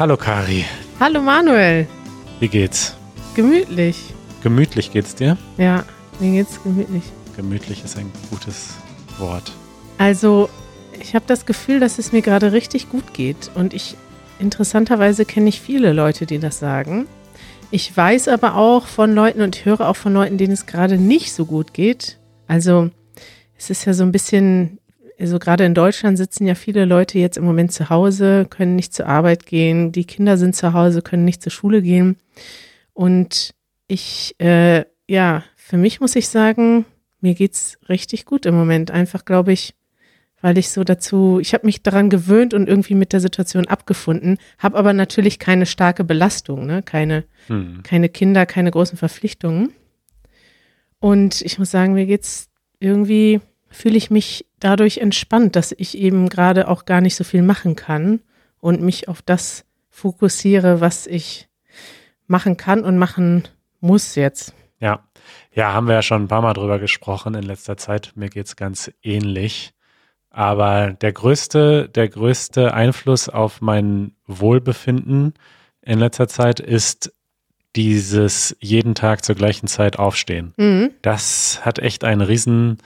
Hallo Kari. Hallo Manuel. Wie geht's? Gemütlich. Gemütlich geht's dir? Ja, mir geht's gemütlich. Gemütlich ist ein gutes Wort. Also, ich habe das Gefühl, dass es mir gerade richtig gut geht. Und ich, interessanterweise kenne ich viele Leute, die das sagen. Ich weiß aber auch von Leuten und höre auch von Leuten, denen es gerade nicht so gut geht. Also, es ist ja so ein bisschen, also gerade in Deutschland sitzen ja viele Leute jetzt im Moment zu Hause, können nicht zur Arbeit gehen, die Kinder sind zu Hause, können nicht zur Schule gehen. Und ich, äh, ja, für mich muss ich sagen, mir geht's richtig gut im Moment. Einfach, glaube ich, weil ich so dazu, ich habe mich daran gewöhnt und irgendwie mit der Situation abgefunden, habe aber natürlich keine starke Belastung, ne? keine, hm. keine Kinder, keine großen Verpflichtungen. Und ich muss sagen, mir geht's irgendwie, fühle ich mich dadurch entspannt, dass ich eben gerade auch gar nicht so viel machen kann und mich auf das fokussiere, was ich machen kann und machen muss jetzt. Ja, ja, haben wir ja schon ein paar Mal drüber gesprochen in letzter Zeit. Mir geht's ganz ähnlich. Aber der größte, der größte Einfluss auf mein Wohlbefinden in letzter Zeit ist dieses jeden Tag zur gleichen Zeit aufstehen. Mhm. Das hat echt einen riesen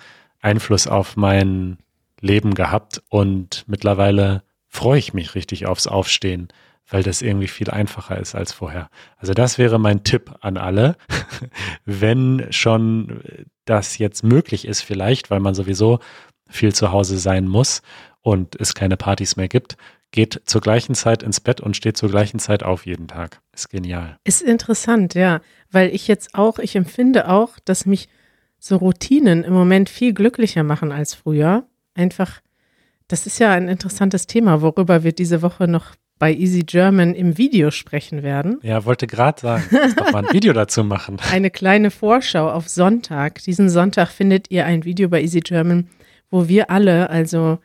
Einfluss auf mein Leben gehabt und mittlerweile freue ich mich richtig aufs Aufstehen, weil das irgendwie viel einfacher ist als vorher. Also das wäre mein Tipp an alle, wenn schon das jetzt möglich ist vielleicht, weil man sowieso viel zu Hause sein muss und es keine Partys mehr gibt, geht zur gleichen Zeit ins Bett und steht zur gleichen Zeit auf jeden Tag. Ist genial. Ist interessant, ja, weil ich jetzt auch, ich empfinde auch, dass mich so Routinen im Moment viel glücklicher machen als früher. Einfach, das ist ja ein interessantes Thema, worüber wir diese Woche noch bei Easy German im Video sprechen werden. Ja, wollte gerade sagen, lass doch mal ein Video dazu machen. Eine kleine Vorschau auf Sonntag. Diesen Sonntag findet ihr ein Video bei Easy German, wo wir alle, also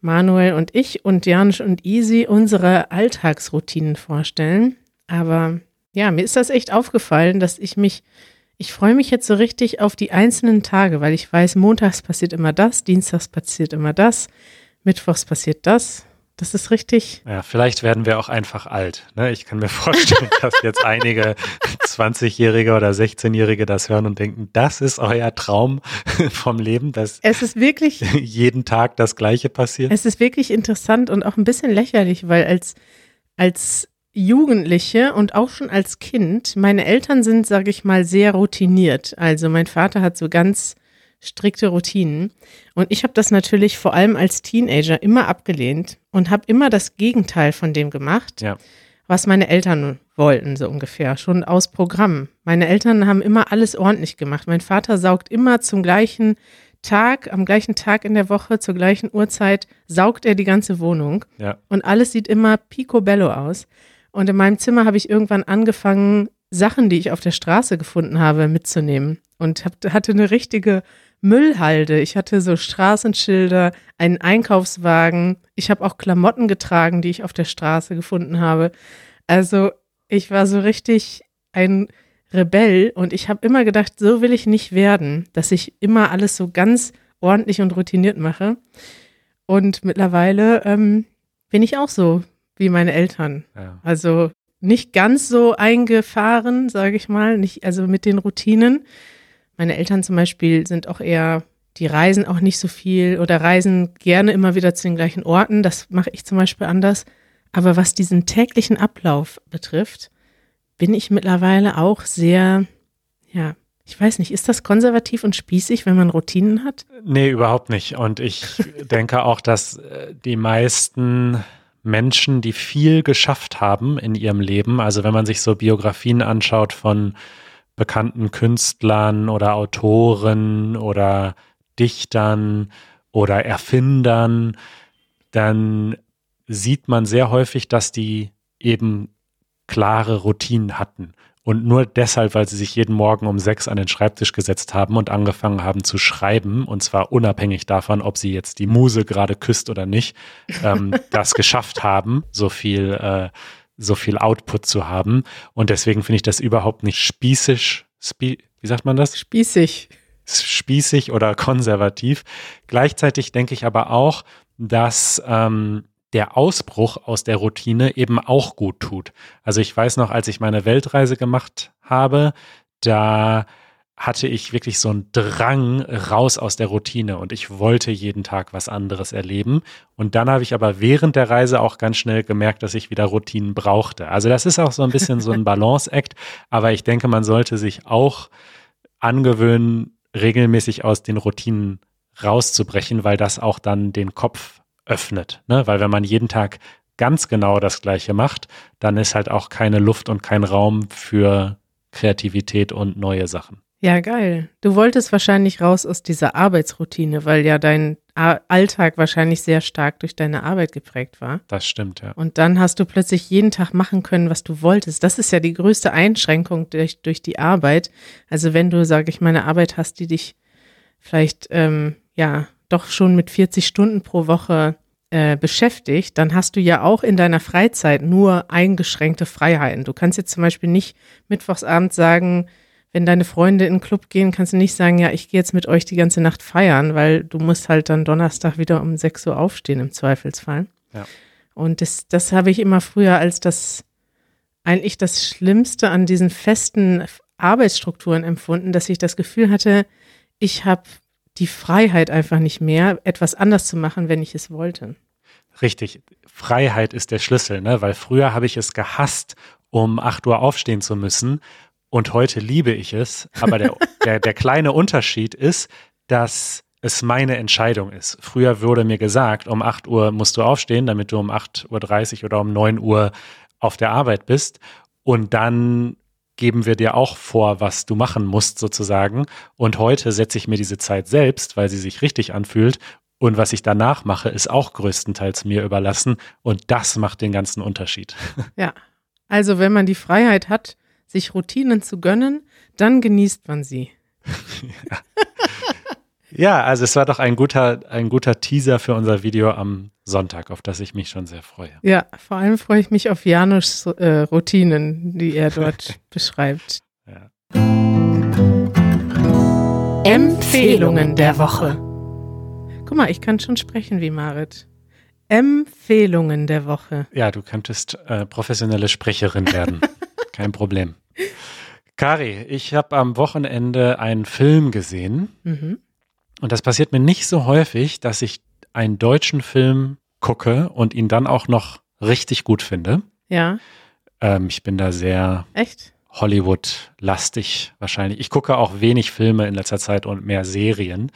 Manuel und ich und Janusz und Easy, unsere Alltagsroutinen vorstellen. Aber ja, mir ist das echt aufgefallen, dass ich mich, ich freue mich jetzt so richtig auf die einzelnen Tage, weil ich weiß, montags passiert immer das, dienstags passiert immer das, mittwochs passiert das, das ist richtig. Ja, vielleicht werden wir auch einfach alt. Ne? Ich kann mir vorstellen, dass jetzt einige 20-Jährige oder 16-Jährige das hören und denken, das ist euer Traum vom Leben, dass es ist wirklich jeden Tag das Gleiche passiert. Es ist wirklich interessant und auch ein bisschen lächerlich, weil als, als Jugendliche und auch schon als Kind, meine Eltern sind, sage ich mal, sehr routiniert. Also mein Vater hat so ganz strikte Routinen. Und ich habe das natürlich vor allem als Teenager immer abgelehnt und habe immer das Gegenteil von dem gemacht, ja. was meine Eltern wollten, so ungefähr, schon aus Programm. Meine Eltern haben immer alles ordentlich gemacht. Mein Vater saugt immer zum gleichen Tag, am gleichen Tag in der Woche, zur gleichen Uhrzeit, saugt er die ganze Wohnung. Ja. Und alles sieht immer picobello aus. Und in meinem Zimmer habe ich irgendwann angefangen, Sachen, die ich auf der Straße gefunden habe, mitzunehmen. Und hab, hatte eine richtige Müllhalde. Ich hatte so Straßenschilder, einen Einkaufswagen. Ich habe auch Klamotten getragen, die ich auf der Straße gefunden habe. Also ich war so richtig ein Rebell und ich habe immer gedacht, so will ich nicht werden, dass ich immer alles so ganz ordentlich und routiniert mache. Und mittlerweile ähm, bin ich auch so wie meine Eltern. Ja. Also nicht ganz so eingefahren, sage ich mal, nicht also mit den Routinen, meine Eltern zum Beispiel sind auch eher, die reisen auch nicht so viel oder reisen gerne immer wieder zu den gleichen Orten. Das mache ich zum Beispiel anders. Aber was diesen täglichen Ablauf betrifft, bin ich mittlerweile auch sehr, ja, ich weiß nicht, ist das konservativ und spießig, wenn man Routinen hat? Nee, überhaupt nicht. Und ich denke auch, dass äh, die meisten Menschen, die viel geschafft haben in ihrem Leben, also wenn man sich so Biografien anschaut von bekannten Künstlern oder Autoren oder Dichtern oder Erfindern, dann sieht man sehr häufig, dass die eben klare Routinen hatten. Und nur deshalb, weil sie sich jeden Morgen um sechs an den Schreibtisch gesetzt haben und angefangen haben zu schreiben, und zwar unabhängig davon, ob sie jetzt die Muse gerade küsst oder nicht, ähm, das geschafft haben, so viel äh, so viel Output zu haben. Und deswegen finde ich das überhaupt nicht spießig. Spie wie sagt man das? Spießig. Spießig oder konservativ. Gleichzeitig denke ich aber auch, dass ähm, der Ausbruch aus der Routine eben auch gut tut. Also ich weiß noch, als ich meine Weltreise gemacht habe, da hatte ich wirklich so einen Drang raus aus der Routine und ich wollte jeden Tag was anderes erleben. Und dann habe ich aber während der Reise auch ganz schnell gemerkt, dass ich wieder Routinen brauchte. Also das ist auch so ein bisschen so ein Balance-Act, aber ich denke, man sollte sich auch angewöhnen, regelmäßig aus den Routinen rauszubrechen, weil das auch dann den Kopf öffnet. Ne? Weil wenn man jeden Tag ganz genau das Gleiche macht, dann ist halt auch keine Luft und kein Raum für Kreativität und neue Sachen. Ja, geil. Du wolltest wahrscheinlich raus aus dieser Arbeitsroutine, weil ja dein Alltag wahrscheinlich sehr stark durch deine Arbeit geprägt war. Das stimmt, ja. Und dann hast du plötzlich jeden Tag machen können, was du wolltest. Das ist ja die größte Einschränkung durch, durch die Arbeit. Also wenn du, sage ich mal, eine Arbeit hast, die dich vielleicht, ähm, ja, doch schon mit 40 Stunden pro Woche äh, beschäftigt, dann hast du ja auch in deiner Freizeit nur eingeschränkte Freiheiten. Du kannst jetzt zum Beispiel nicht mittwochsabend sagen, wenn deine Freunde in den Club gehen, kannst du nicht sagen, ja, ich gehe jetzt mit euch die ganze Nacht feiern, weil du musst halt dann Donnerstag wieder um 6 Uhr aufstehen im Zweifelsfall. Ja. Und das, das habe ich immer früher als das eigentlich das Schlimmste an diesen festen Arbeitsstrukturen empfunden, dass ich das Gefühl hatte, ich habe die Freiheit einfach nicht mehr, etwas anders zu machen, wenn ich es wollte. Richtig. Freiheit ist der Schlüssel, ne? Weil früher habe ich es gehasst, um 8 Uhr aufstehen zu müssen und heute liebe ich es. Aber der, der, der kleine Unterschied ist, dass es meine Entscheidung ist. Früher wurde mir gesagt, um 8 Uhr musst du aufstehen, damit du um 8.30 Uhr oder um 9 Uhr auf der Arbeit bist. Und dann geben wir dir auch vor, was du machen musst sozusagen. Und heute setze ich mir diese Zeit selbst, weil sie sich richtig anfühlt. Und was ich danach mache, ist auch größtenteils mir überlassen. Und das macht den ganzen Unterschied. Ja. Also wenn man die Freiheit hat, sich Routinen zu gönnen, dann genießt man sie. ja. Ja, also es war doch ein guter, ein guter Teaser für unser Video am Sonntag, auf das ich mich schon sehr freue. Ja, vor allem freue ich mich auf Janusz äh, Routinen, die er dort beschreibt. Ja. Empfehlungen der Woche. Guck mal, ich kann schon sprechen wie Marit. Empfehlungen der Woche. Ja, du könntest äh, professionelle Sprecherin werden. Kein Problem. Kari, ich habe am Wochenende einen Film gesehen. Mhm. Und das passiert mir nicht so häufig, dass ich einen deutschen Film gucke und ihn dann auch noch richtig gut finde. Ja. Ähm, ich bin da sehr Echt? Hollywood-lastig wahrscheinlich. Ich gucke auch wenig Filme in letzter Zeit und mehr Serien.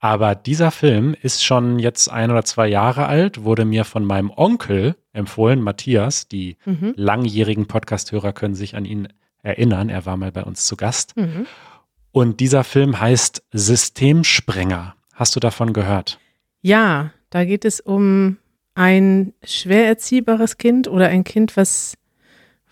Aber dieser Film ist schon jetzt ein oder zwei Jahre alt, wurde mir von meinem Onkel empfohlen, Matthias. Die mhm. langjährigen Podcasthörer können sich an ihn erinnern. Er war mal bei uns zu Gast. Mhm. Und dieser Film heißt Systemsprenger. Hast du davon gehört? Ja, da geht es um ein schwer erziehbares Kind oder ein Kind, was,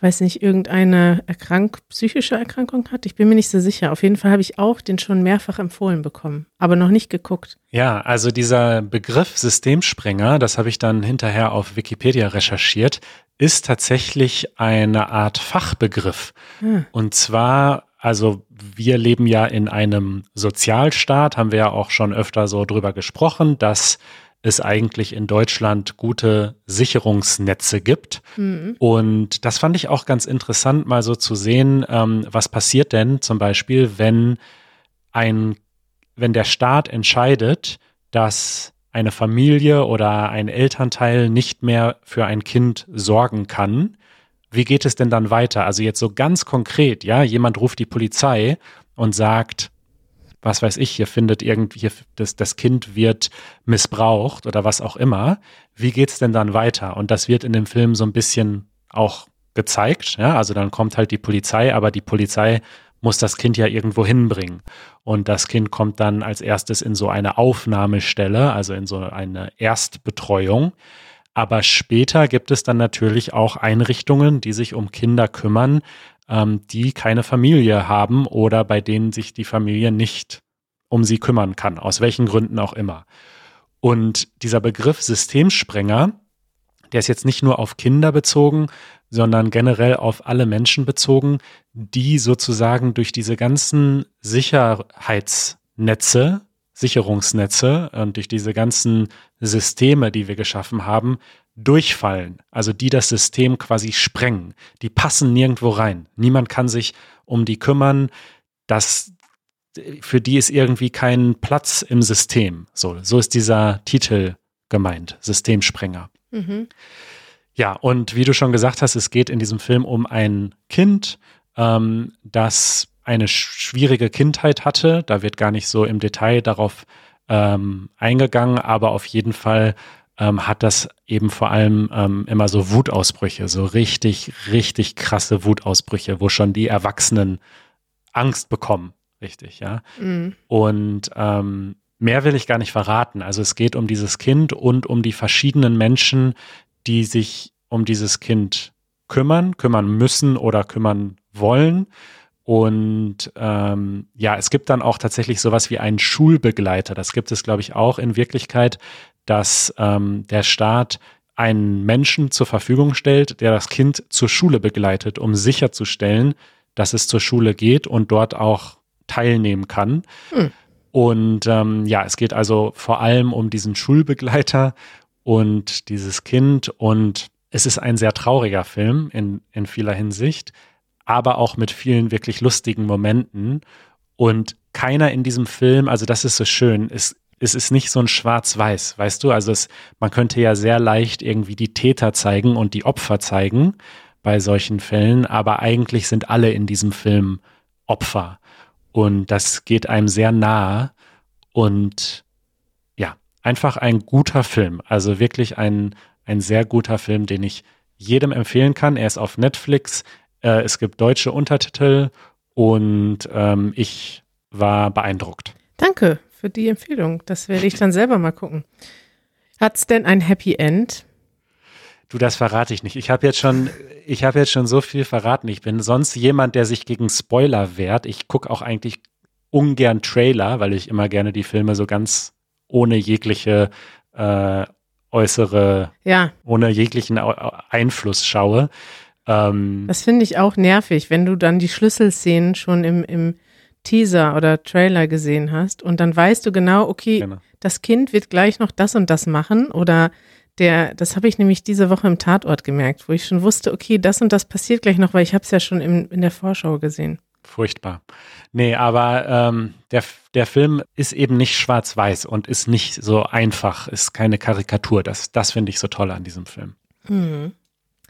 weiß nicht, irgendeine Erkrank psychische Erkrankung hat. Ich bin mir nicht so sicher. Auf jeden Fall habe ich auch den schon mehrfach empfohlen bekommen, aber noch nicht geguckt. Ja, also dieser Begriff Systemsprenger, das habe ich dann hinterher auf Wikipedia recherchiert, ist tatsächlich eine Art Fachbegriff. Hm. Und zwar, also wir leben ja in einem Sozialstaat, haben wir ja auch schon öfter so drüber gesprochen, dass es eigentlich in Deutschland gute Sicherungsnetze gibt. Mhm. Und das fand ich auch ganz interessant, mal so zu sehen, ähm, was passiert denn zum Beispiel, wenn ein, wenn der Staat entscheidet, dass eine Familie oder ein Elternteil nicht mehr für ein Kind sorgen kann, wie geht es denn dann weiter? Also jetzt so ganz konkret, ja, jemand ruft die Polizei und sagt, was weiß ich, hier findet irgendwie, das, das Kind wird missbraucht oder was auch immer. Wie geht's denn dann weiter? Und das wird in dem Film so ein bisschen auch gezeigt. Ja? Also dann kommt halt die Polizei, aber die Polizei muss das Kind ja irgendwo hinbringen. Und das Kind kommt dann als erstes in so eine Aufnahmestelle, also in so eine Erstbetreuung. Aber später gibt es dann natürlich auch Einrichtungen, die sich um Kinder kümmern, ähm, die keine Familie haben oder bei denen sich die Familie nicht um sie kümmern kann, aus welchen Gründen auch immer. Und dieser Begriff Systemsprenger, der ist jetzt nicht nur auf Kinder bezogen, sondern generell auf alle Menschen bezogen, die sozusagen durch diese ganzen Sicherheitsnetze Sicherungsnetze und durch diese ganzen Systeme, die wir geschaffen haben, durchfallen, also die das System quasi sprengen. Die passen nirgendwo rein. Niemand kann sich um die kümmern. Das, für die ist irgendwie kein Platz im System. So, so ist dieser Titel gemeint, Systemsprenger. Mhm. Ja, und wie du schon gesagt hast, es geht in diesem Film um ein Kind, ähm, das eine schwierige Kindheit hatte. Da wird gar nicht so im Detail darauf ähm, eingegangen, aber auf jeden Fall ähm, hat das eben vor allem ähm, immer so Wutausbrüche, so richtig, richtig krasse Wutausbrüche, wo schon die Erwachsenen Angst bekommen. Richtig, ja. Mhm. Und ähm, mehr will ich gar nicht verraten. Also es geht um dieses Kind und um die verschiedenen Menschen, die sich um dieses Kind kümmern, kümmern müssen oder kümmern wollen. Und ähm, ja, es gibt dann auch tatsächlich sowas wie einen Schulbegleiter. Das gibt es, glaube ich, auch in Wirklichkeit, dass ähm, der Staat einen Menschen zur Verfügung stellt, der das Kind zur Schule begleitet, um sicherzustellen, dass es zur Schule geht und dort auch teilnehmen kann. Hm. Und ähm, ja, es geht also vor allem um diesen Schulbegleiter und dieses Kind. Und es ist ein sehr trauriger Film in, in vieler Hinsicht, aber auch mit vielen wirklich lustigen Momenten. Und keiner in diesem Film, also das ist so schön, es, es ist nicht so ein Schwarz-Weiß, weißt du? Also es, man könnte ja sehr leicht irgendwie die Täter zeigen und die Opfer zeigen bei solchen Fällen, aber eigentlich sind alle in diesem Film Opfer. Und das geht einem sehr nahe. Und ja, einfach ein guter Film. Also wirklich ein, ein sehr guter Film, den ich jedem empfehlen kann. Er ist auf Netflix. Äh, es gibt deutsche Untertitel und ähm, ich war beeindruckt. Danke für die Empfehlung. Das werde ich dann selber mal gucken. Hat es denn ein Happy End? Du, das verrate ich nicht. Ich habe jetzt schon, ich habe jetzt schon so viel verraten. Ich bin sonst jemand, der sich gegen Spoiler wehrt. Ich gucke auch eigentlich ungern Trailer, weil ich immer gerne die Filme so ganz ohne jegliche äh, äußere, ja. ohne jeglichen Einfluss schaue. Ähm, das finde ich auch nervig, wenn du dann die Schlüsselszenen schon im, im Teaser oder Trailer gesehen hast und dann weißt du genau, okay, genau. das Kind wird gleich noch das und das machen oder der, das habe ich nämlich diese Woche im Tatort gemerkt, wo ich schon wusste, okay, das und das passiert gleich noch, weil ich habe es ja schon im, in der Vorschau gesehen. Furchtbar. Nee, aber ähm, der, der Film ist eben nicht schwarz-weiß und ist nicht so einfach, ist keine Karikatur. Das, das finde ich so toll an diesem Film. Hm.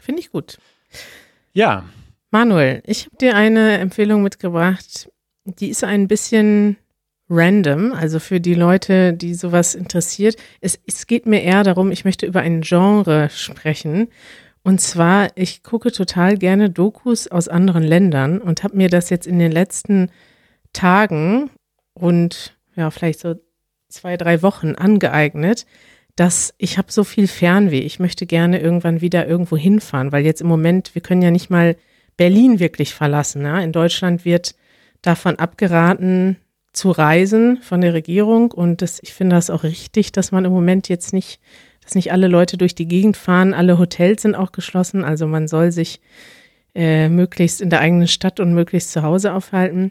Finde ich gut. Ja. Manuel, ich habe dir eine Empfehlung mitgebracht, die ist ein bisschen random, also für die Leute, die sowas interessiert. Es, es geht mir eher darum, ich möchte über ein Genre sprechen. Und zwar, ich gucke total gerne Dokus aus anderen Ländern und habe mir das jetzt in den letzten Tagen und ja, vielleicht so zwei, drei Wochen angeeignet, dass ich habe so viel Fernweh. Ich möchte gerne irgendwann wieder irgendwo hinfahren, weil jetzt im Moment, wir können ja nicht mal Berlin wirklich verlassen. Ja? In Deutschland wird davon abgeraten, zu reisen von der Regierung. Und das, ich finde das auch richtig, dass man im Moment jetzt nicht, dass nicht alle Leute durch die Gegend fahren. Alle Hotels sind auch geschlossen. Also man soll sich äh, möglichst in der eigenen Stadt und möglichst zu Hause aufhalten.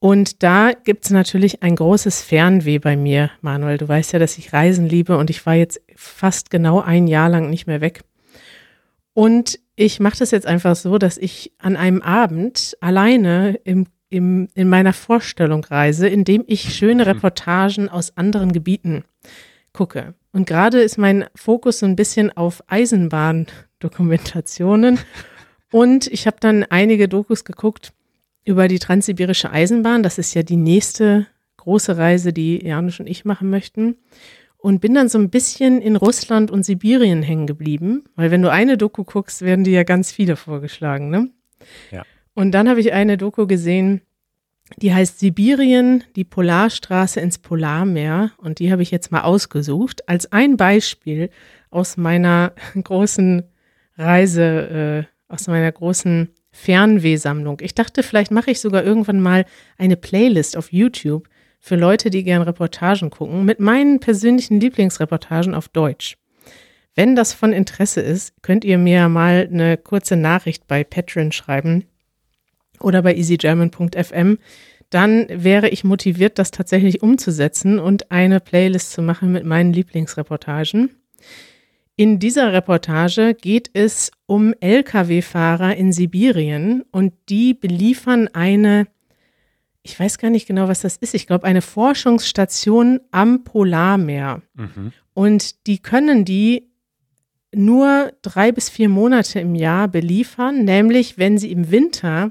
Und da gibt es natürlich ein großes Fernweh bei mir, Manuel. Du weißt ja, dass ich Reisen liebe und ich war jetzt fast genau ein Jahr lang nicht mehr weg. Und ich mache das jetzt einfach so, dass ich an einem Abend alleine im im, in meiner Vorstellung reise, indem ich schöne mhm. Reportagen aus anderen Gebieten gucke. Und gerade ist mein Fokus so ein bisschen auf Eisenbahndokumentationen. Und ich habe dann einige Dokus geguckt über die transsibirische Eisenbahn. Das ist ja die nächste große Reise, die Janusz und ich machen möchten. Und bin dann so ein bisschen in Russland und Sibirien hängen geblieben, weil wenn du eine Doku guckst, werden dir ja ganz viele vorgeschlagen, ne? Ja. Und dann habe ich eine Doku gesehen, die heißt Sibirien, die Polarstraße ins Polarmeer. Und die habe ich jetzt mal ausgesucht als ein Beispiel aus meiner großen Reise, äh, aus meiner großen Fernwehsammlung. Ich dachte, vielleicht mache ich sogar irgendwann mal eine Playlist auf YouTube für Leute, die gern Reportagen gucken, mit meinen persönlichen Lieblingsreportagen auf Deutsch. Wenn das von Interesse ist, könnt ihr mir mal eine kurze Nachricht bei Patreon schreiben oder bei easygerman.fm. dann wäre ich motiviert, das tatsächlich umzusetzen und eine Playlist zu machen mit meinen Lieblingsreportagen. In dieser Reportage geht es um Lkw-Fahrer in Sibirien und die beliefern eine, ich weiß gar nicht genau, was das ist, ich glaube eine Forschungsstation am Polarmeer. Mhm. Und die können die nur drei bis vier Monate im Jahr beliefern, nämlich wenn sie im Winter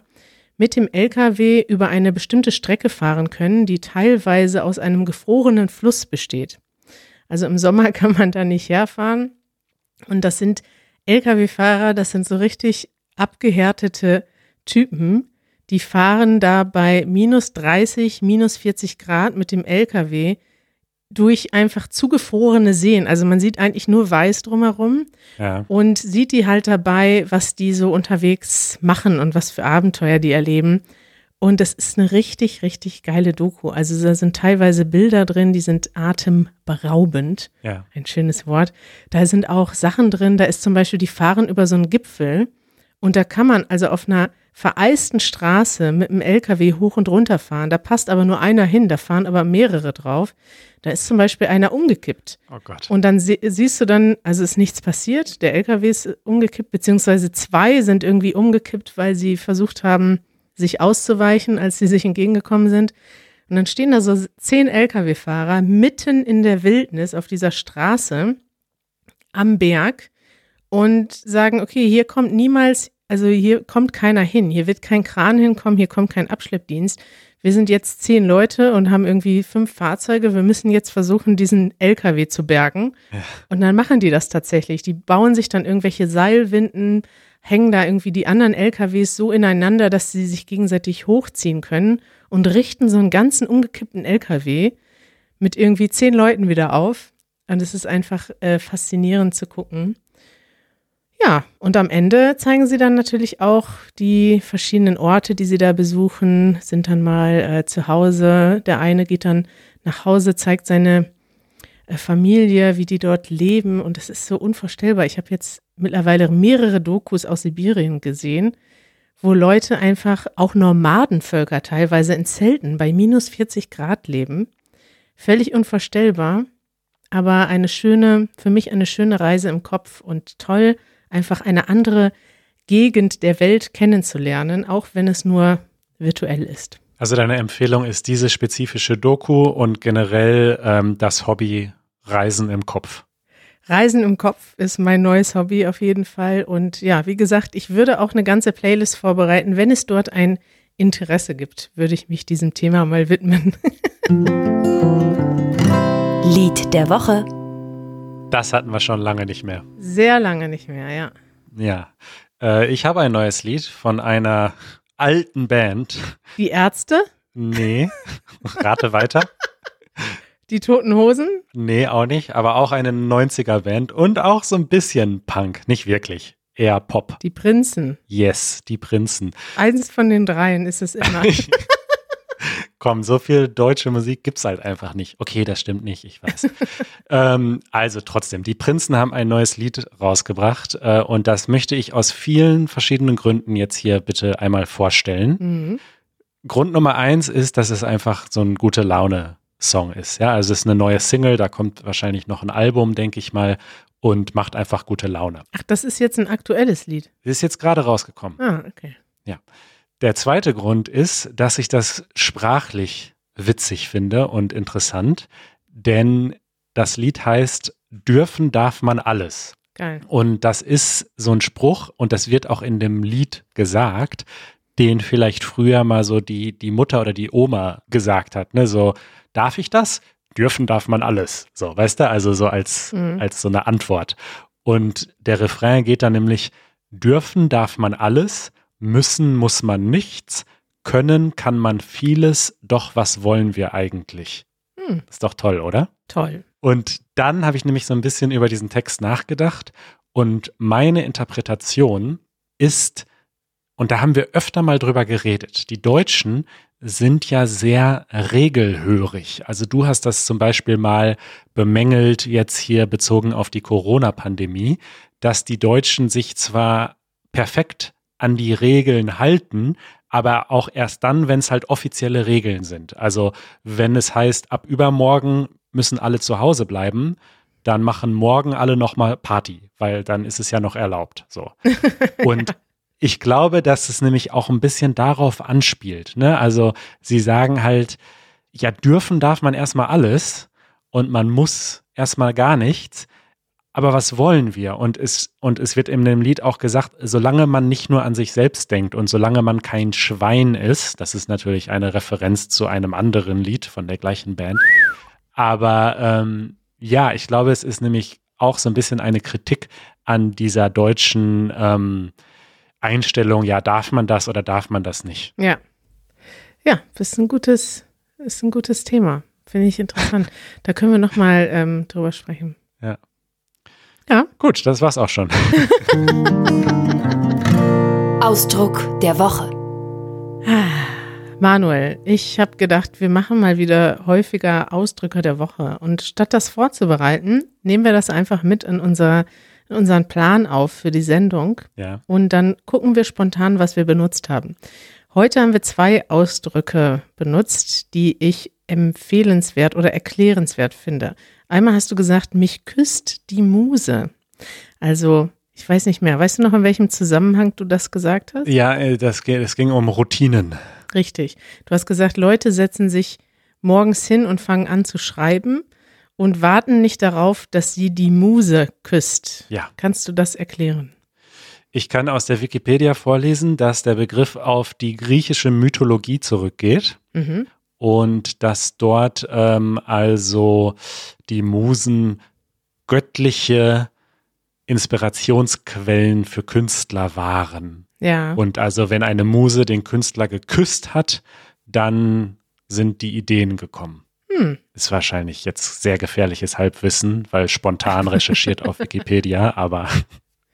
mit dem Lkw über eine bestimmte Strecke fahren können, die teilweise aus einem gefrorenen Fluss besteht. Also im Sommer kann man da nicht herfahren und das sind Lkw-Fahrer, das sind so richtig abgehärtete Typen, die fahren da bei minus 30, minus 40 Grad mit dem Lkw durch einfach zugefrorene Seen. Also man sieht eigentlich nur weiß drumherum ja. und sieht die halt dabei, was die so unterwegs machen und was für Abenteuer die erleben. Und das ist eine richtig, richtig geile Doku. Also da sind teilweise Bilder drin, die sind atemberaubend. Ja. Ein schönes Wort. Da sind auch Sachen drin, da ist zum Beispiel, die fahren über so einen Gipfel und da kann man also auf einer vereisten Straße mit einem LKW hoch und runter fahren. Da passt aber nur einer hin, da fahren aber mehrere drauf. Da ist zum Beispiel einer umgekippt. Oh Gott. Und dann sie siehst du dann, also ist nichts passiert. Der LKW ist umgekippt, beziehungsweise zwei sind irgendwie umgekippt, weil sie versucht haben, sich auszuweichen, als sie sich entgegengekommen sind. Und dann stehen da so zehn Lkw-Fahrer mitten in der Wildnis auf dieser Straße am Berg und sagen, okay, hier kommt niemals, also hier kommt keiner hin, hier wird kein Kran hinkommen, hier kommt kein Abschleppdienst. Wir sind jetzt zehn Leute und haben irgendwie fünf Fahrzeuge. Wir müssen jetzt versuchen, diesen LKW zu bergen. Ja. Und dann machen die das tatsächlich. Die bauen sich dann irgendwelche Seilwinden, hängen da irgendwie die anderen LKWs so ineinander, dass sie sich gegenseitig hochziehen können und richten so einen ganzen umgekippten LKW mit irgendwie zehn Leuten wieder auf. Und es ist einfach äh, faszinierend zu gucken. Ja, und am Ende zeigen sie dann natürlich auch die verschiedenen Orte, die sie da besuchen, sind dann mal äh, zu Hause. Der eine geht dann nach Hause, zeigt seine äh, Familie, wie die dort leben. Und das ist so unvorstellbar. Ich habe jetzt mittlerweile mehrere Dokus aus Sibirien gesehen, wo Leute einfach, auch Nomadenvölker teilweise in Zelten bei minus 40 Grad leben. Völlig unvorstellbar, aber eine schöne, für mich eine schöne Reise im Kopf und toll, einfach eine andere Gegend der Welt kennenzulernen, auch wenn es nur virtuell ist. Also deine Empfehlung ist diese spezifische Doku und generell ähm, das Hobby Reisen im Kopf. Reisen im Kopf ist mein neues Hobby auf jeden Fall. Und ja, wie gesagt, ich würde auch eine ganze Playlist vorbereiten. Wenn es dort ein Interesse gibt, würde ich mich diesem Thema mal widmen. Lied der Woche. Das hatten wir schon lange nicht mehr. Sehr lange nicht mehr, ja. Ja. Äh, ich habe ein neues Lied von einer alten Band. Die Ärzte? Nee. Rate weiter. Die Toten Hosen? Nee, auch nicht, aber auch eine 90er-Band und auch so ein bisschen Punk, nicht wirklich. Eher Pop. Die Prinzen. Yes, die Prinzen. Eins von den dreien ist es immer. Komm, so viel deutsche Musik gibt es halt einfach nicht. Okay, das stimmt nicht, ich weiß. ähm, also trotzdem, die Prinzen haben ein neues Lied rausgebracht äh, und das möchte ich aus vielen verschiedenen Gründen jetzt hier bitte einmal vorstellen. Mhm. Grund Nummer eins ist, dass es einfach so ein gute Laune Song ist. Ja, also es ist eine neue Single, da kommt wahrscheinlich noch ein Album, denke ich mal, und macht einfach gute Laune. Ach, das ist jetzt ein aktuelles Lied. ist jetzt gerade rausgekommen. Ah, okay. Ja. Der zweite Grund ist, dass ich das sprachlich witzig finde und interessant, denn das Lied heißt Dürfen darf man alles. Geil. Und das ist so ein Spruch und das wird auch in dem Lied gesagt, den vielleicht früher mal so die, die Mutter oder die Oma gesagt hat. Ne? So, darf ich das? Dürfen darf man alles. So, weißt du? Also so als, mhm. als so eine Antwort. Und der Refrain geht dann nämlich, dürfen darf man alles, müssen muss man nichts, können kann man vieles, doch was wollen wir eigentlich? Mhm. Ist doch toll, oder? Toll. Und dann habe ich nämlich so ein bisschen über diesen Text nachgedacht und meine Interpretation ist, und da haben wir öfter mal drüber geredet, die Deutschen sind ja sehr regelhörig. Also du hast das zum Beispiel mal bemängelt, jetzt hier bezogen auf die Corona-Pandemie, dass die Deutschen sich zwar perfekt an die Regeln halten, aber auch erst dann, wenn es halt offizielle Regeln sind. Also wenn es heißt, ab übermorgen müssen alle zu Hause bleiben, dann machen morgen alle nochmal Party, weil dann ist es ja noch erlaubt. So. Und ich glaube, dass es nämlich auch ein bisschen darauf anspielt. Ne? Also sie sagen halt, ja, dürfen darf man erstmal alles und man muss erstmal gar nichts. Aber was wollen wir? Und es, und es wird in dem Lied auch gesagt, solange man nicht nur an sich selbst denkt und solange man kein Schwein ist, das ist natürlich eine Referenz zu einem anderen Lied von der gleichen Band. Aber ähm, ja, ich glaube, es ist nämlich auch so ein bisschen eine Kritik an dieser deutschen ähm, Einstellung, ja, darf man das oder darf man das nicht? Ja. Ja, das ist ein gutes, ist ein gutes Thema. Finde ich interessant. da können wir nochmal ähm, drüber sprechen. Ja. Ja. Gut, das war's auch schon. Ausdruck der Woche. Manuel, ich habe gedacht, wir machen mal wieder häufiger Ausdrücke der Woche. Und statt das vorzubereiten, nehmen wir das einfach mit in, unser, unseren Plan auf für die Sendung. Ja. Und dann gucken wir spontan, was wir benutzt haben. Heute haben wir zwei Ausdrücke benutzt, die ich empfehlenswert oder erklärenswert finde. Einmal hast du gesagt, mich küsst die Muse. Also, ich weiß nicht mehr. Weißt du noch, in welchem Zusammenhang du das gesagt hast? Ja, äh, das, es ging um Routinen. Richtig. Du hast gesagt, Leute setzen sich morgens hin und fangen an zu schreiben und warten nicht darauf, dass sie die Muse küsst. Ja. Kannst du das erklären? Ich kann aus der Wikipedia vorlesen, dass der Begriff auf die griechische Mythologie zurückgeht Mhm. und dass dort ähm, also die Musen göttliche Inspirationsquellen für Künstler waren. Ja. Und also wenn eine Muse den Künstler geküsst hat, dann sind die Ideen gekommen. Hm. Ist wahrscheinlich jetzt sehr gefährliches Halbwissen, weil spontan recherchiert auf Wikipedia, aber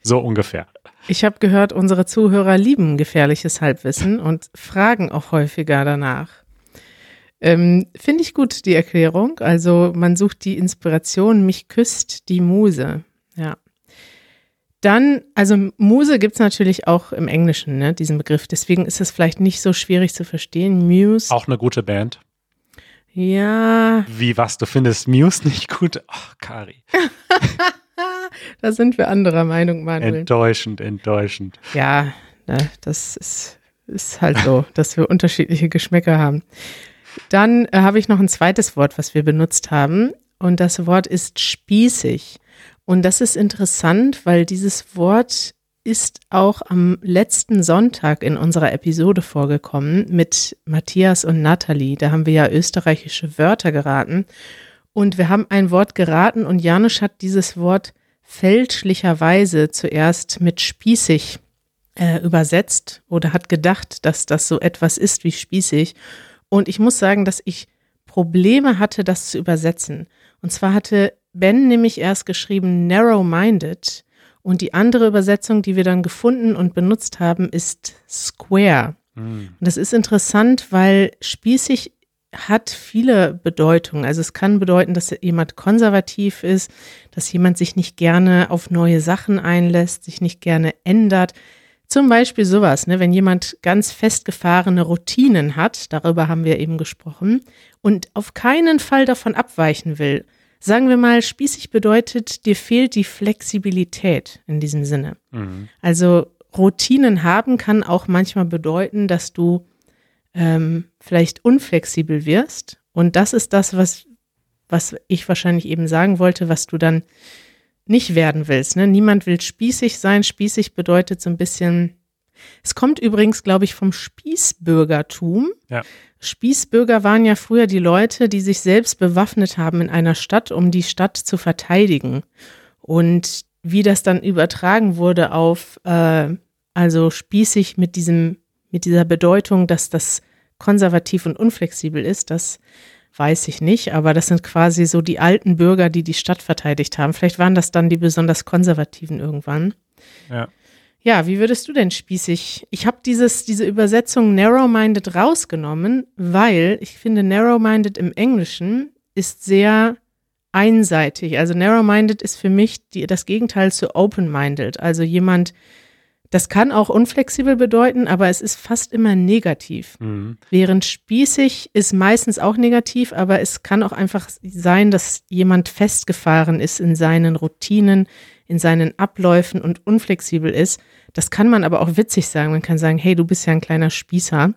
so ungefähr. Ich habe gehört, unsere Zuhörer lieben gefährliches Halbwissen und fragen auch häufiger danach. Ähm, Finde ich gut, die Erklärung. Also man sucht die Inspiration, mich küsst die Muse. Ja. Dann, also Muse gibt's natürlich auch im Englischen, ne, diesen Begriff. Deswegen ist es vielleicht nicht so schwierig zu verstehen. Muse. Auch eine gute Band. Ja, Wie was, du findest Muse nicht gut? Ach, Kari. da sind wir anderer Meinung, Manuel. Enttäuschend, enttäuschend. Ja, ne, das ist, ist halt so, dass wir unterschiedliche Geschmäcker haben. Dann äh, habe ich noch ein zweites Wort, was wir benutzt haben. Und das Wort ist spießig. Und das ist interessant, weil dieses Wort ist auch am letzten Sonntag in unserer Episode vorgekommen mit Matthias und Nathalie. Da haben wir ja österreichische Wörter geraten. Und wir haben ein Wort geraten und Janusz hat dieses Wort fälschlicherweise zuerst mit spießig äh, übersetzt oder hat gedacht, dass das so etwas ist wie spießig. Und ich muss sagen, dass ich Probleme hatte, das zu übersetzen. Und zwar hatte Ben nämlich erst geschrieben narrow-minded und die andere Übersetzung, die wir dann gefunden und benutzt haben, ist square. Hm. Und das ist interessant, weil spießig hat viele Bedeutungen. Also es kann bedeuten, dass jemand konservativ ist, dass jemand sich nicht gerne auf neue Sachen einlässt, sich nicht gerne ändert. Zum Beispiel sowas, ne, wenn jemand ganz festgefahrene Routinen hat, darüber haben wir eben gesprochen, und auf keinen Fall davon abweichen will. Sagen wir mal, spießig bedeutet, dir fehlt die Flexibilität in diesem Sinne. Mhm. Also Routinen haben kann auch manchmal bedeuten, dass du ähm, vielleicht unflexibel wirst. Und das ist das, was, was ich wahrscheinlich eben sagen wollte, was du dann nicht werden willst. Ne? Niemand will spießig sein. Spießig bedeutet so ein bisschen. Es kommt übrigens, glaube ich, vom Spießbürgertum. Ja. Spießbürger waren ja früher die Leute, die sich selbst bewaffnet haben in einer Stadt, um die Stadt zu verteidigen. Und wie das dann übertragen wurde auf, äh, also spießig mit diesem, mit dieser Bedeutung, dass das konservativ und unflexibel ist, das weiß ich nicht, aber das sind quasi so die alten Bürger, die die Stadt verteidigt haben. Vielleicht waren das dann die besonders konservativen irgendwann. Ja. Ja, wie würdest du denn spießig? Ich habe dieses diese Übersetzung narrow-minded rausgenommen, weil ich finde narrow-minded im Englischen ist sehr einseitig. Also narrow-minded ist für mich die, das Gegenteil zu open-minded. Also jemand, Das kann auch unflexibel bedeuten, aber es ist fast immer negativ. Mhm. Während spießig ist meistens auch negativ, aber es kann auch einfach sein, dass jemand festgefahren ist in seinen Routinen, in seinen Abläufen und unflexibel ist. Das kann man aber auch witzig sagen. Man kann sagen, hey, du bist ja ein kleiner Spießer.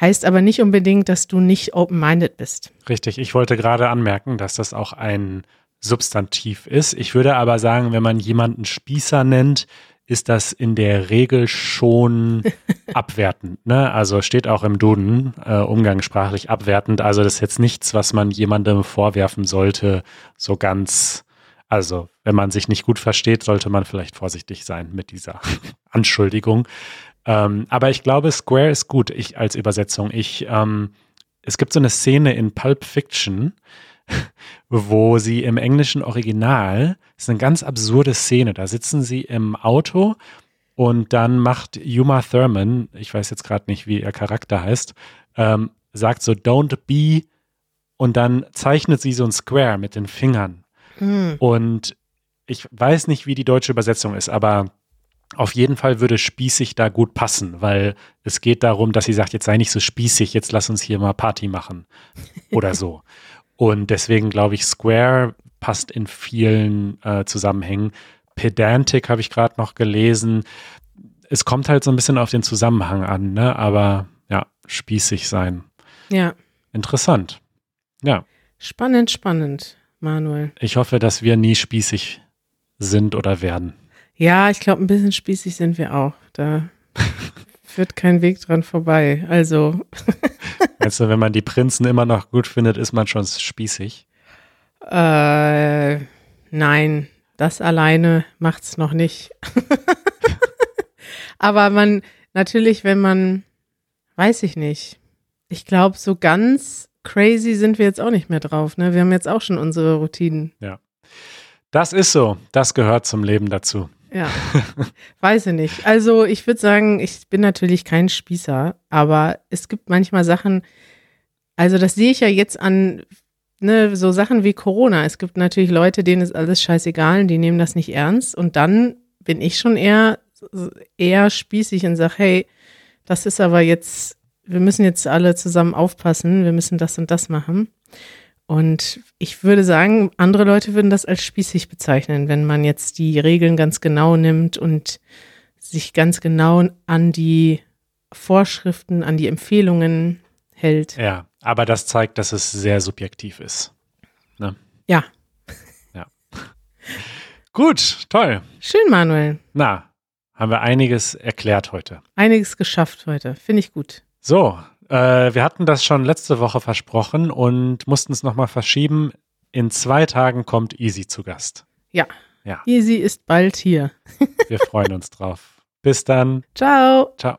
Heißt aber nicht unbedingt, dass du nicht open-minded bist. Richtig, ich wollte gerade anmerken, dass das auch ein Substantiv ist. Ich würde aber sagen, wenn man jemanden Spießer nennt, ist das in der Regel schon abwertend. Ne? Also steht auch im Duden äh, umgangssprachlich abwertend. Also das ist jetzt nichts, was man jemandem vorwerfen sollte, so ganz. Also wenn man sich nicht gut versteht, sollte man vielleicht vorsichtig sein mit dieser Anschuldigung. Ähm, aber ich glaube, Square ist gut ich, als Übersetzung. Ich, ähm, es gibt so eine Szene in Pulp Fiction, wo sie im englischen Original, das ist eine ganz absurde Szene, da sitzen sie im Auto und dann macht Yuma Thurman, ich weiß jetzt gerade nicht, wie ihr Charakter heißt, ähm, sagt so, don't be und dann zeichnet sie so ein Square mit den Fingern. Hm. Und ich weiß nicht, wie die deutsche Übersetzung ist, aber auf jeden Fall würde spießig da gut passen, weil es geht darum, dass sie sagt, jetzt sei nicht so spießig, jetzt lass uns hier mal Party machen oder so. Und deswegen glaube ich, Square passt in vielen äh, Zusammenhängen. Pedantic habe ich gerade noch gelesen. Es kommt halt so ein bisschen auf den Zusammenhang an, ne? Aber ja, spießig sein. Ja, Interessant. Ja, spannend, spannend, Manuel. ich hoffe, dass wir nie spießig sind oder werden. Ja, ich glaube, ein bisschen spießig sind wir auch. Da führt kein Weg dran vorbei. Also, Also, wenn man die Prinzen immer noch gut findet, ist man schon spießig. äh, nein, das alleine macht's noch nicht. Aber man, natürlich, wenn man, weiß ich nicht. Ich glaube, so ganz crazy sind wir jetzt auch nicht mehr drauf. Ne? Wir haben jetzt auch schon unsere Routinen. Das ist so. Das gehört zum Leben dazu. Ja, weiß ich nicht. Also ich würde sagen, ich bin natürlich kein Spießer, aber es gibt manchmal Sachen, also das sehe ich ja jetzt an ne, so Sachen wie Corona. Es gibt natürlich Leute, denen ist alles scheißegal und die nehmen das nicht ernst. Und dann bin ich schon eher, eher spießig und sage, hey, das ist aber jetzt, wir müssen jetzt alle zusammen aufpassen, wir müssen das und das machen. Und ich würde sagen, andere Leute würden das als spießig bezeichnen, wenn man jetzt die Regeln ganz genau nimmt und sich ganz genau an die Vorschriften, an die Empfehlungen hält. Ja, aber das zeigt, dass es sehr subjektiv ist. Ja, Gut, toll. schön, Manuel. Na, haben wir einiges erklärt heute. Einiges geschafft heute. Finde ich gut. So, äh, wir hatten das schon letzte Woche versprochen und mussten es nochmal verschieben. In zwei Tagen kommt Easy zu Gast. Ja. Ja. Easy ist bald hier. Wir freuen uns drauf. Bis dann. Ciao. Ciao.